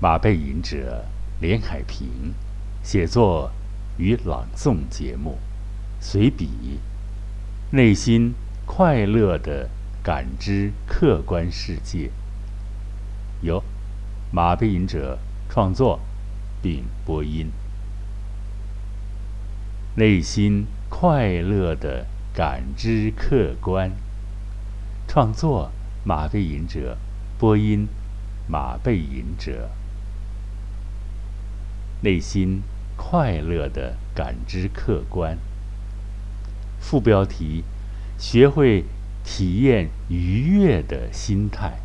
马背吟者连海平，写作与朗诵节目，随笔，内心快乐的感知客观世界。由马背吟者创作并播音，内心快乐的感知客观。创作马背吟者，播音马背吟者。内心快乐的感知客观。副标题：学会体验愉悦的心态。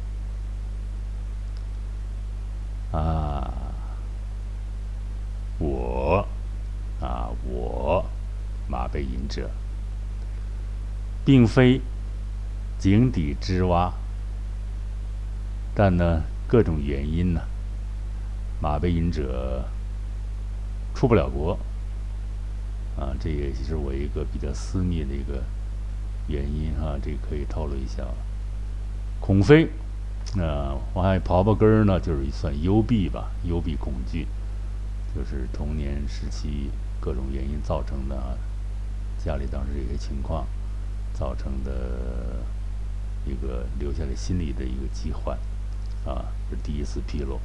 啊，我，啊我，马背吟者，并非井底之蛙，但呢，各种原因呢，马背吟者。出不了国，啊，这也是我一个比较私密的一个原因哈，这可以透露一下。恐飞，啊，我还刨刨根儿呢，就是算幽闭吧，幽闭恐惧，就是童年时期各种原因造成的，啊家里当时这些情况造成的一个留下的心理的一个疾患，啊，是第一次披露。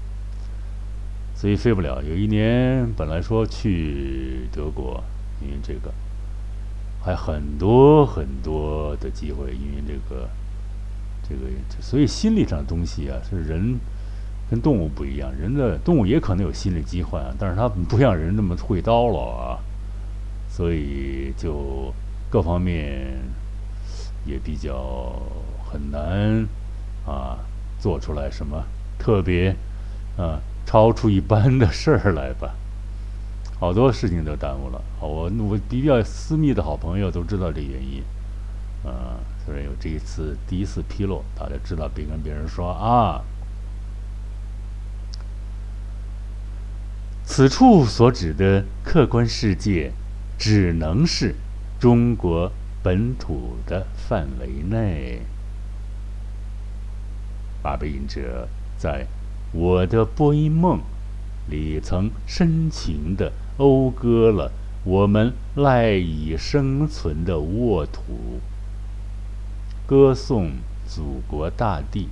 所以飞不了。有一年本来说去德国，因为这个还很多很多的机会，因为这个这个，所以心理上的东西啊，是人跟动物不一样。人的动物也可能有心理疾患，但是它不像人那么会叨唠啊，所以就各方面也比较很难啊，做出来什么特别啊。超出一般的事儿来吧，好多事情都耽误了。我我比较私密的好朋友都知道这原因，啊，所以有这一次第一次披露，大家知道别跟别人说啊。此处所指的客观世界，只能是中国本土的范围内。八贝音者在。我的播音梦里曾深情地讴歌了我们赖以生存的沃土，歌颂祖国大地。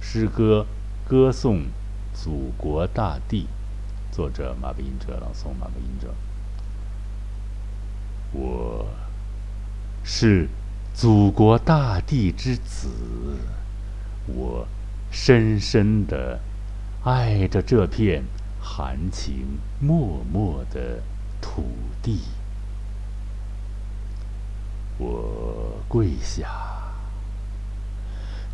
诗歌歌颂祖国大地，作者马背吟者朗诵马背吟者。我是祖国大地之子，我。深深的爱着这片含情脉脉的土地，我跪下，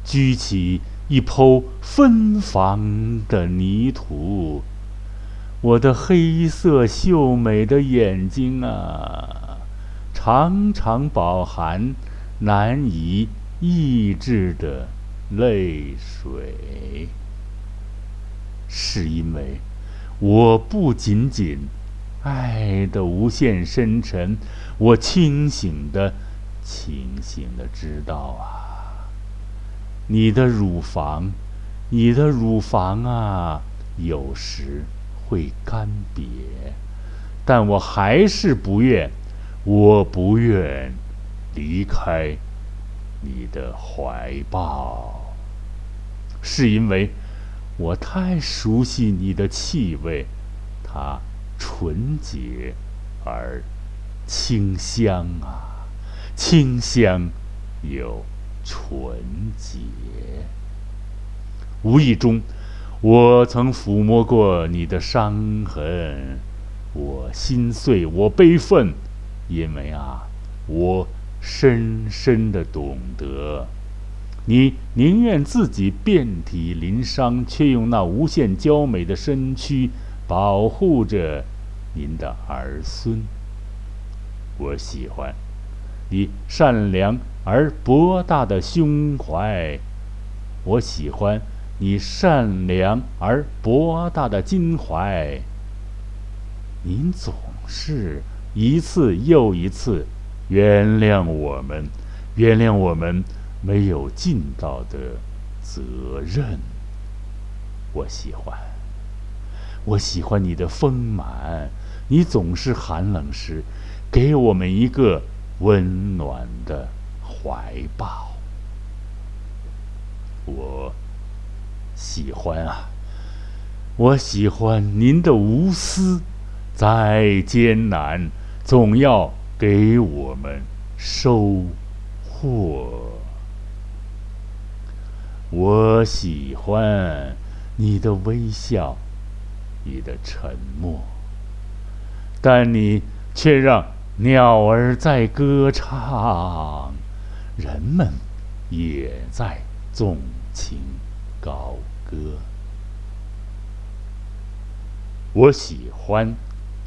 举起一抔芬芳的泥土，我的黑色秀美的眼睛啊，常常饱含难以抑制的。泪水，是因为我不仅仅爱的无限深沉，我清醒的、清醒的知道啊，你的乳房，你的乳房啊，有时会干瘪，但我还是不愿，我不愿离开。你的怀抱，是因为我太熟悉你的气味，它纯洁而清香啊，清香又纯洁。无意中，我曾抚摸过你的伤痕，我心碎，我悲愤，因为啊，我。深深的懂得，你宁愿自己遍体鳞伤，却用那无限娇美的身躯保护着您的儿孙。我喜欢你善良而博大的胸怀，我喜欢你善良而博大的襟怀。您总是一次又一次。原谅我们，原谅我们没有尽到的责任。我喜欢。我喜欢你的丰满，你总是寒冷时，给我们一个温暖的怀抱。我喜欢啊，我喜欢您的无私，再艰难，总要给我们收获。我喜欢你的微笑，你的沉默，但你却让鸟儿在歌唱，人们也在纵情高歌。我喜欢，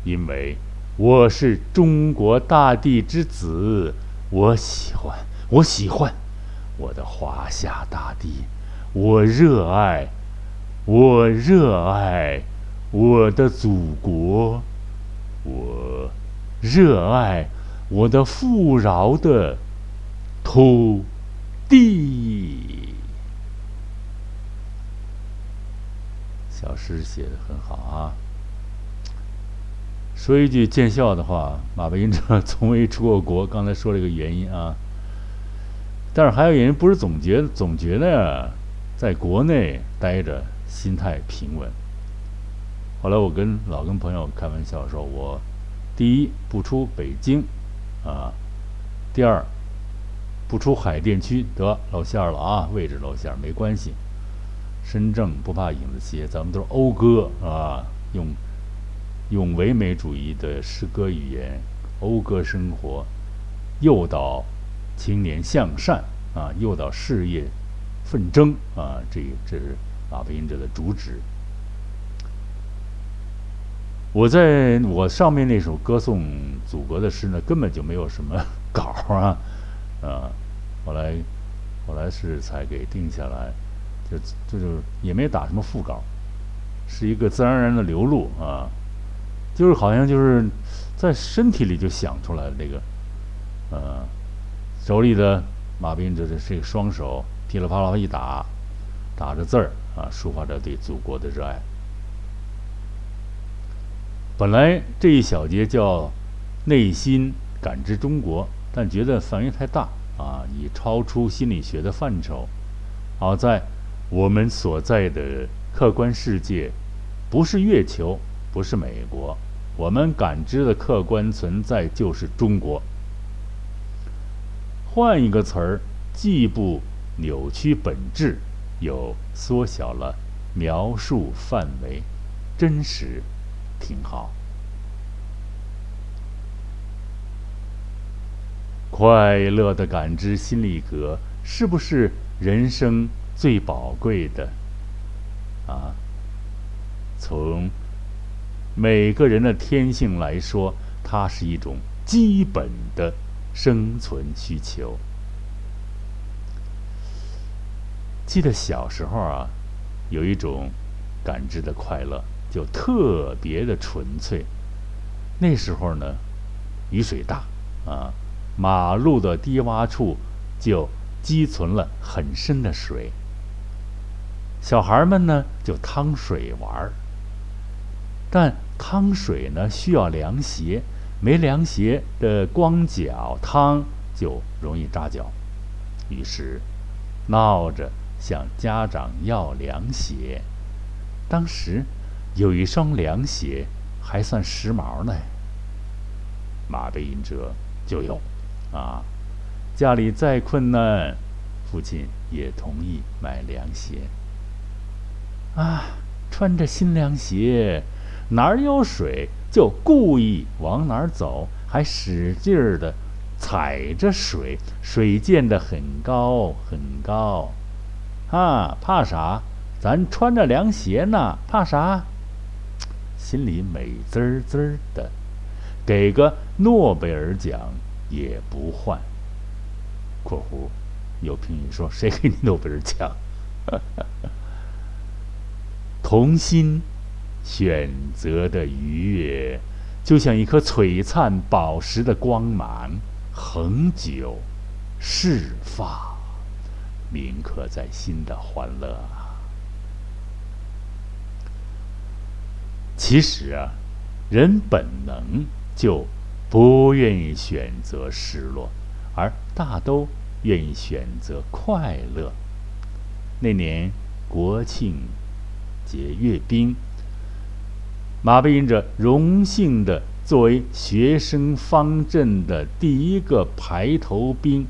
因为我是中国大地之子。我喜欢，我喜欢。我的华夏大地，我热爱，我热爱我的祖国，我热爱我的富饶的土地。小诗写的很好啊。说一句见笑的话，马背吟者从未出过国。刚才说了一个原因啊。但是还有人不是总觉总觉得在国内待着心态平稳。后来我跟老跟朋友开玩笑说，我第一不出北京，啊，第二不出海淀区，得露馅了啊，位置露馅没关系。身正不怕影子斜，咱们都是讴歌啊，用用唯美主义的诗歌语言讴歌生活，诱导。青年向善啊，诱导事业奋争啊，这这是马背吟者的主旨。我在我上面那首歌颂祖国的诗呢，根本就没有什么稿啊，啊，后来后来是才给定下来，就就是也没打什么副稿，是一个自然而然的流露啊，就是好像就是在身体里就想出来那个，呃。手里的马兵这是这个双手噼里啪啦一打，打着字儿啊，抒发着对祖国的热爱。本来这一小节叫“内心感知中国”，但觉得范围太大啊，已超出心理学的范畴。好在我们所在的客观世界，不是月球，不是美国，我们感知的客观存在就是中国。换一个词儿，既不扭曲本质，又缩小了描述范围，真实，挺好。快乐的感知心理格，是不是人生最宝贵的？啊，从每个人的天性来说，它是一种基本的。生存需求。记得小时候啊，有一种感知的快乐，就特别的纯粹。那时候呢，雨水大啊，马路的低洼处就积存了很深的水。小孩们呢，就趟水玩儿。但趟水呢，需要凉鞋。没凉鞋的光脚趟就容易扎脚，于是闹着向家长要凉鞋。当时有一双凉鞋还算时髦呢，马背吟者就有啊。家里再困难，父亲也同意买凉鞋。啊，穿着新凉鞋，哪儿有水？就故意往哪儿走，还使劲儿的踩着水，水溅得很高很高，啊，怕啥？咱穿着凉鞋呢，怕啥？心里美滋滋的，给个诺贝尔奖也不换。（括弧有评语说：“谁给你诺贝尔奖？” 童心。选择的愉悦，就像一颗璀璨宝石的光芒，恒久释放铭刻在心的欢乐。其实啊，人本能就不愿意选择失落，而大都愿意选择快乐。那年国庆节阅兵，马背吟者荣幸的作为学生方阵的第一个排头兵，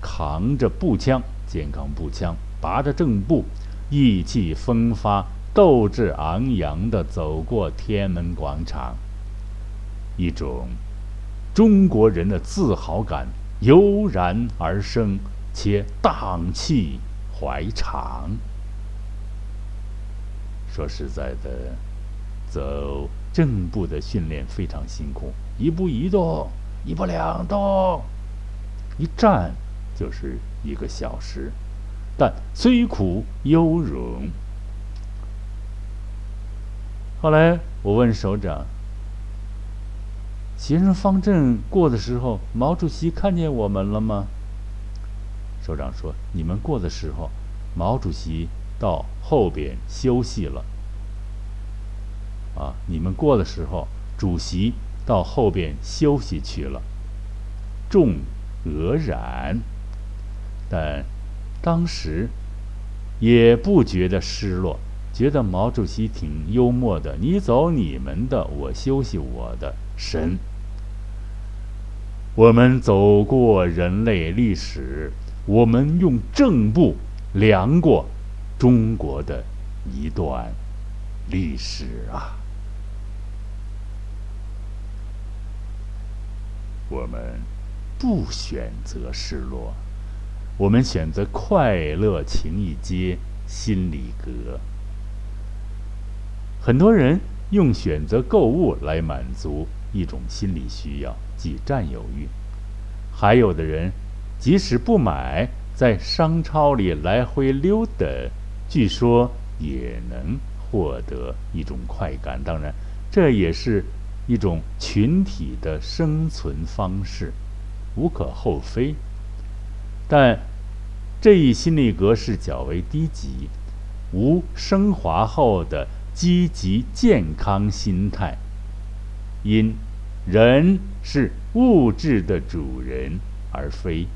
扛着步枪，健康步枪，拔着正步，意气风发。斗志昂扬地走过天安门广场，一种中国人的自豪感油然而生，且荡气怀肠。说实在的，走正步的训练非常辛苦，一步一动，一步两动，一站就是一个小时，但虽苦犹荣。后来我问首长：“学生方阵过的时候，毛主席看见我们了吗？”首长说：“你们过的时候，毛主席到后边休息了。啊，你们过的时候，主席到后边休息去了。”众愕然，但当时也不觉得失落。觉得毛主席挺幽默的，你走你们的，我休息我的。神，我们走过人类历史，我们用正步量过中国的一段历史啊。我们不选择失落，我们选择快乐情谊街心里阁。很多人用选择购物来满足一种心理需要，即占有欲；还有的人即使不买，在商超里来回溜达，据说也能获得一种快感。当然，这也是一种群体的生存方式，无可厚非。但这一心理格式较为低级，无升华后的。积极健康心态，因人是物质的主人，而非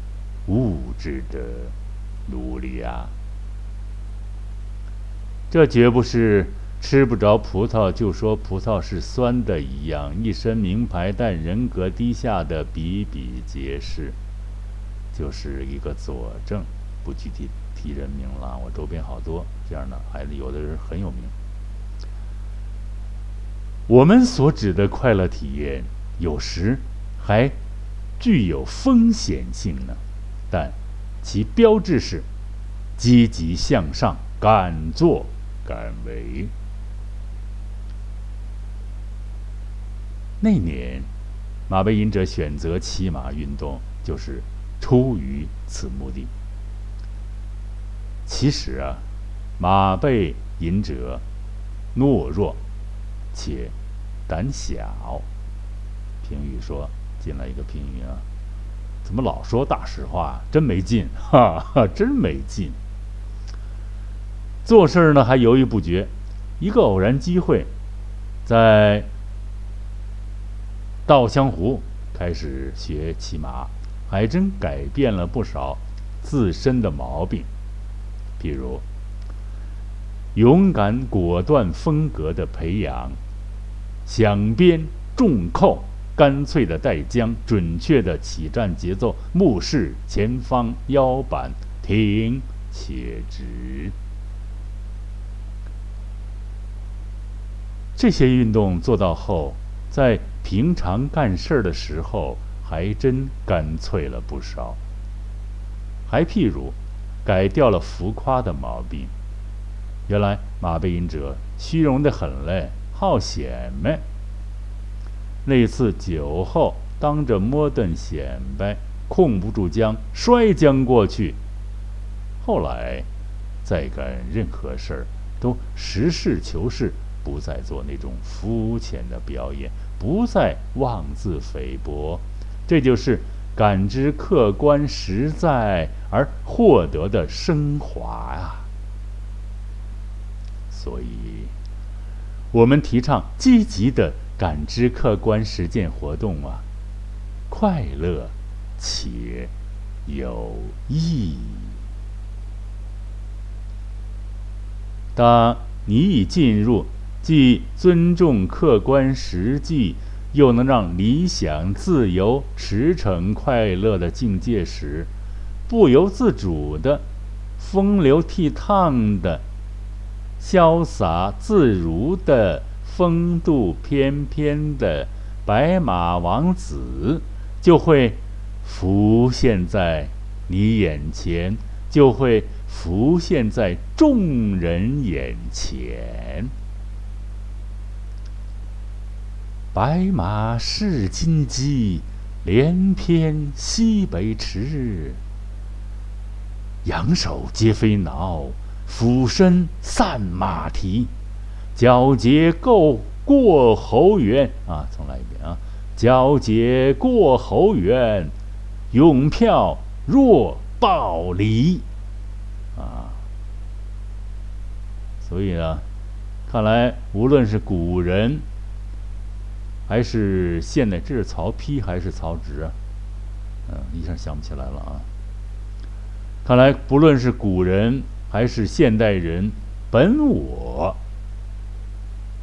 物质的奴隶啊！这绝不是吃不着葡萄就说葡萄是酸的一样，一身名牌但人格低下的比比皆是，就是一个佐证。不具体提人名了，我周边好多这样的孩子，有的人很有名。我们所指的快乐体验，有时还具有风险性呢，但其标志是积极向上、敢作敢为。那年，马背吟者选择骑马运动，就是出于此目的。其实啊，马背吟者懦弱。且胆小。评语说：“进来一个评语啊，怎么老说大实话？真没劲，哈 哈，真没劲。做事呢还犹豫不决。一个偶然机会，在稻香湖开始学骑马，还真改变了不少自身的毛病，譬如勇敢果断风格的培养。”响鞭重扣，干脆的带缰，准确的起战节奏，目视前方，腰板挺且直。这些运动做到后，在平常干事儿的时候，还真干脆了不少。还譬如，改掉了浮夸的毛病。原来马背吟者虚荣的很嘞。好显摆，那次酒后当着摩顿显摆，控不住缰，摔将过去。后来再干任何事儿，都实事求是，不再做那种肤浅的表演，不再妄自菲薄。这就是感知客观实在而获得的升华啊！所以。我们提倡积极的感知客观实践活动啊，快乐且有意义。当你已进入既尊重客观实际，又能让理想自由驰骋快乐的境界时，不由自主的、风流倜傥的、潇洒自如的、风度翩翩的白马王子就会浮现在你眼前，就会。浮现在众人眼前。白马试金鸡，连翩西北驰。仰首皆非脑，俯身散马蹄。皎洁够过侯园啊！重来一遍啊！皎洁过侯园，永飘若抱离。啊，所以呢，看来无论是古人，还是现代，这是曹丕还是曹植？嗯，一下想不起来了啊。看来不论是古人还是现代人，本我，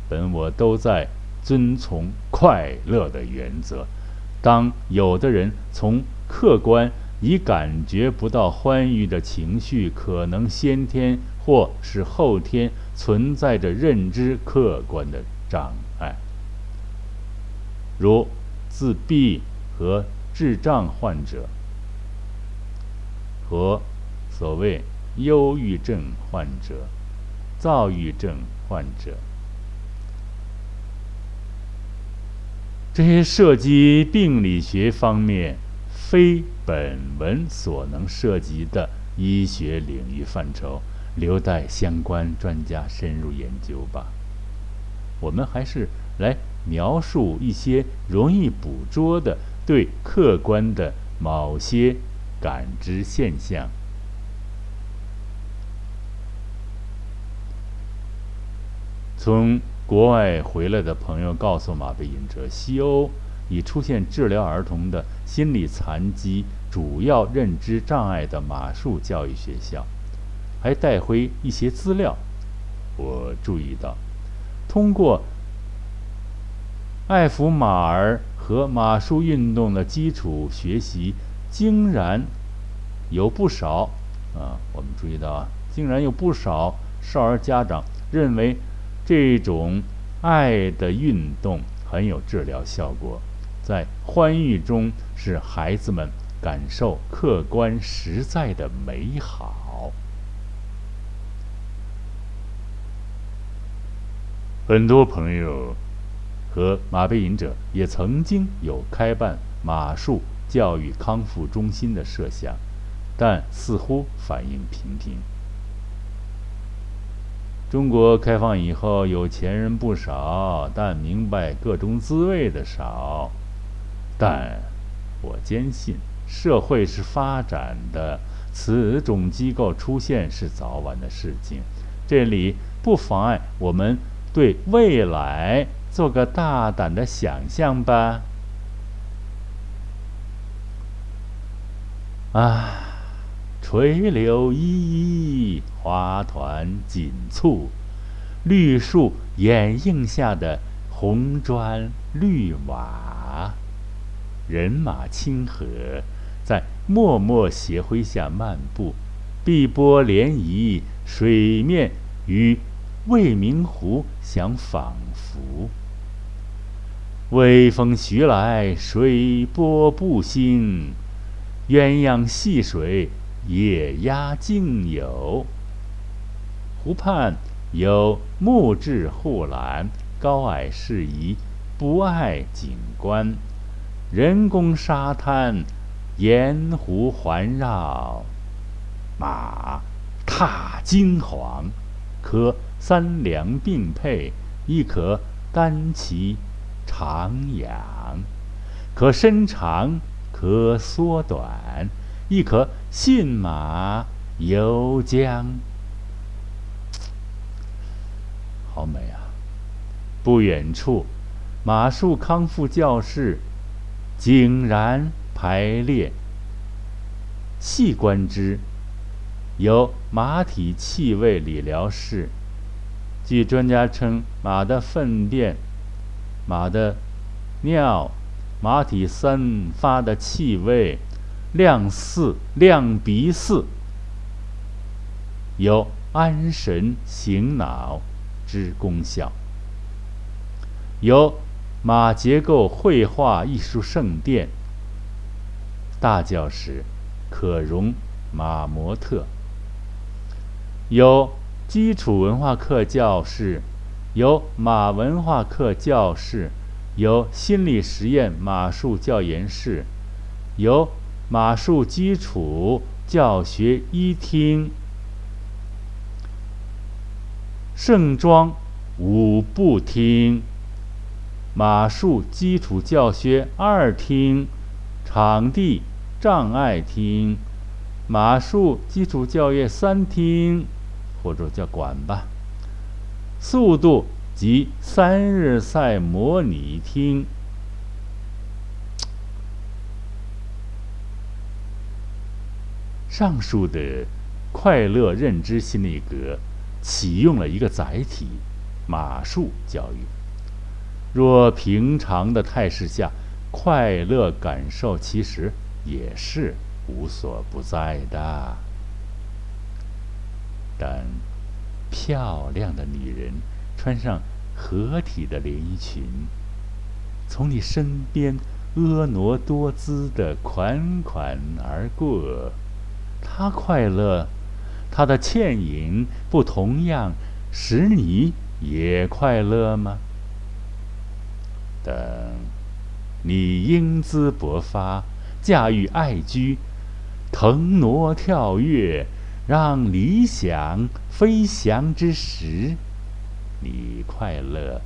本我都在遵从快乐的原则。当有的人从客观。已感觉不到欢愉的情绪，可能先天或是后天存在着认知客观的障碍，如自闭和智障患者，和所谓忧郁症患者、躁郁症患者，这些涉及病理学方面。非本文所能涉及的医学领域范畴，留待相关专家深入研究吧。我们还是来描述一些容易捕捉的对客观的某些感知现象。从国外回来的朋友告诉马背影者，西欧。已出现治疗儿童的心理残疾、主要认知障碍的马术教育学校，还带回一些资料。我注意到，通过爱抚马儿和马术运动的基础学习，竟然有不少啊，我们注意到啊，竟然有不少少儿家长认为这种爱的运动很有治疗效果。在欢愉中，使孩子们感受客观实在的美好。很多朋友和马背影者也曾经有开办马术教育康复中心的设想，但似乎反应平平。中国开放以后，有钱人不少，但明白各种滋味的少。但我坚信，社会是发展的，此种机构出现是早晚的事情。这里不妨碍我们对未来做个大胆的想象吧。啊，垂柳依依，花团锦簇，绿树掩映下的红砖绿瓦。人马清河，在默默斜晖下漫步，碧波涟漪，水面与未名湖相仿佛。微风徐来，水波不兴，鸳鸯戏水，野鸭竞游。湖畔有木质护栏，高矮适宜，不碍景观。人工沙滩，沿湖环绕，马踏金黄，可三两并配，亦可单骑徜徉，可伸长，可缩短，亦可信马游江。好美啊！不远处，马术康复教室井然排列。细观之，有马体气味理疗室。据专家称，马的粪便、马的尿、马体散发的气味，亮似亮鼻似，有安神醒脑之功效。有马结构绘画艺术圣殿，大教室可容马模特。有。基础文化课教室，有马文化课教室，有心理实验马术教研室，有马术基础教学一厅，盛装五步厅，马术基础教学二厅，场地障碍厅，马术基础教育三厅。或者叫馆吧，速度及三日赛模拟厅。上述的快乐认知心理格启用了一个载体——马术教育。若平常的态势下，快乐感受其实也是无所不在的。但漂亮的女人穿上合体的连衣裙，从你身边婀娜多姿的款款而过，她快乐，她的倩影不同样使你也快乐吗？等你英姿勃发，驾驭爱驹，腾挪跳跃。让理想飞翔之时，你快乐，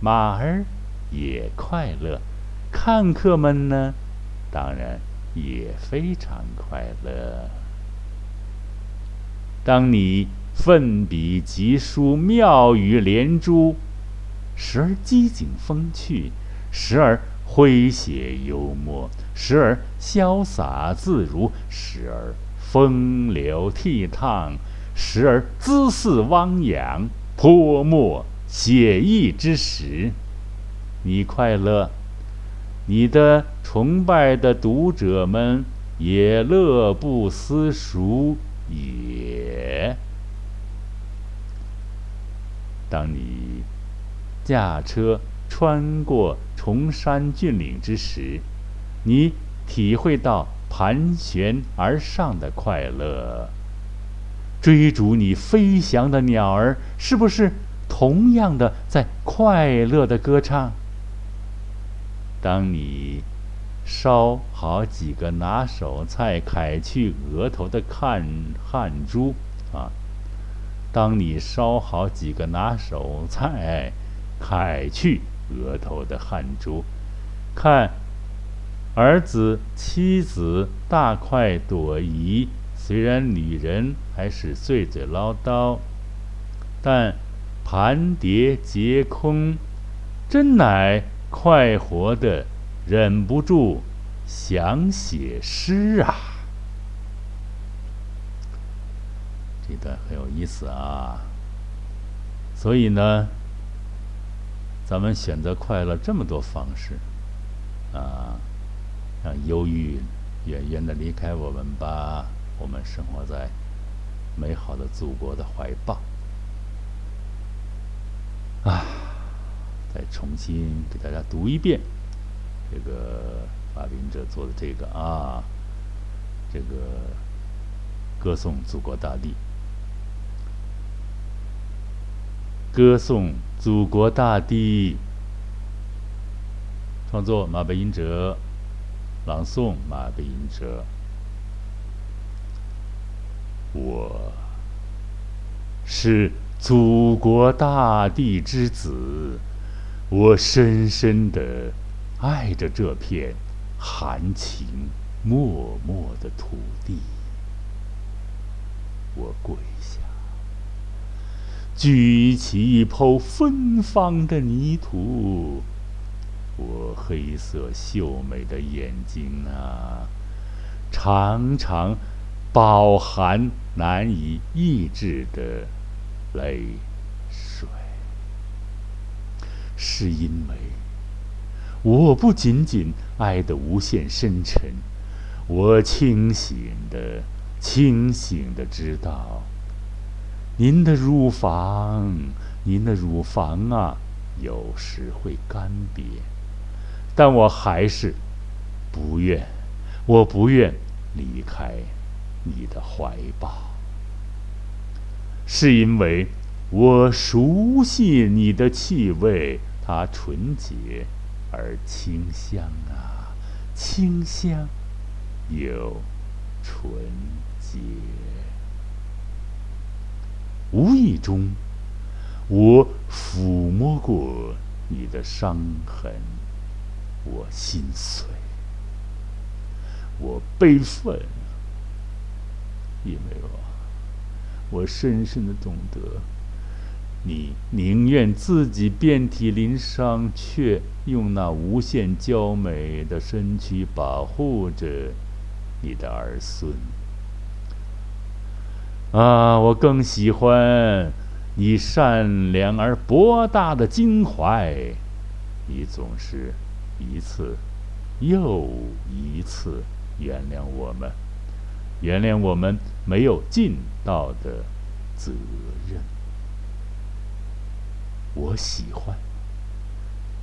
马儿也快乐，看客们呢，当然也非常快乐。当你奋笔疾书，妙语连珠，时而机警风趣，时而诙谐幽默，时而潇洒自如，时而……风流倜傥，时而姿势汪洋，泼墨写意之时，你快乐，你的崇拜的读者们也乐不思蜀也。当你驾车穿过崇山峻岭之时，你体会到。盘旋而上的快乐，追逐你飞翔的鸟儿，是不是同样的在快乐的歌唱？当你烧好几个拿手菜，揩去额头的汗汗珠啊！当你烧好几个拿手菜，揩去额头的汗珠，看。儿子、妻子大快朵颐，虽然女人还是碎嘴唠叨，但盘碟皆空，真乃快活的，忍不住想写诗啊！这段很有意思啊。所以呢，咱们选择快乐这么多方式啊。让忧郁远远的离开我们吧，我们生活在美好的祖国的怀抱。啊，再重新给大家读一遍这个马明哲做的这个啊，这个歌颂祖国大地，歌颂祖国大地，创作马背音者。朗诵马背吟者，我是祖国大地之子，我深深的爱着这片含情脉脉的土地。我跪下，举起一抔芬芳的泥土，我黑色秀美的眼睛啊，常常饱含难以抑制的泪水，是因为我不仅仅爱得无限深沉，我清醒的、清醒的知道。您的乳房，您的乳房啊，有时会干瘪，但我还是不愿，我不愿离开你的怀抱，是因为我熟悉你的气味，它纯洁而清香啊，清香又纯洁。无意中，我抚摸过你的伤痕，我心碎，我悲愤，因为我，我深深的懂得，你宁愿自己遍体鳞伤，却用那无限娇美的身躯保护着你的儿孙。啊，我更喜欢你善良而博大的襟怀。你总是一次又一次原谅我们，原谅我们没有尽到的责任。我喜欢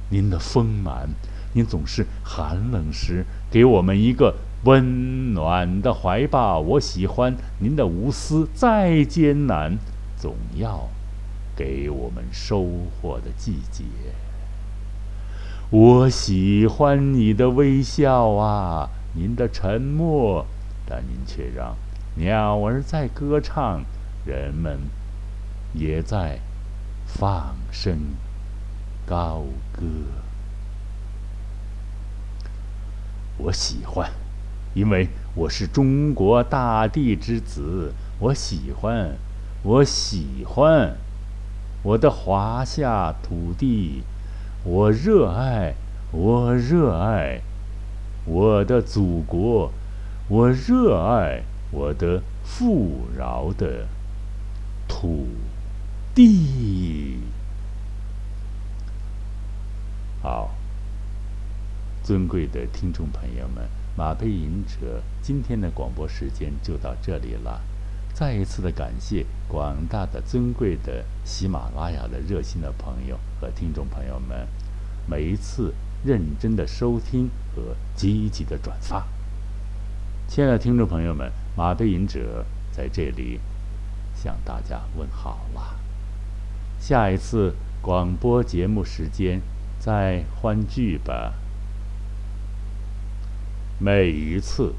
您的丰满，您总是寒冷时给我们一个。温暖的怀抱，我喜欢您的无私。再艰难，总要给我们收获的季节。我喜欢你的微笑啊，您的沉默，但您却让鸟儿在歌唱，人们也在放声高歌。我喜欢。因为我是中国大地之子，我喜欢，我喜欢我的华夏土地，我热爱，我热爱我的祖国，我热爱我的富饶的土地。好，尊贵的听众朋友们。马背吟者，今天的广播时间就到这里了。再一次的感谢广大的尊贵的喜马拉雅的热心的朋友和听众朋友们，每一次认真的收听和积极的转发。亲爱的听众朋友们，马背吟者在这里向大家问好了。下一次广播节目时间再欢聚吧。每一次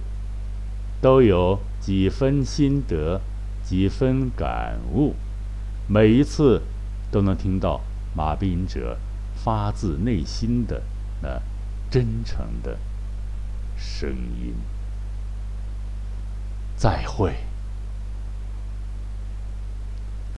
都有几分心得，几分感悟，每一次都能听到马斌哲发自内心的那真诚的声音。再会。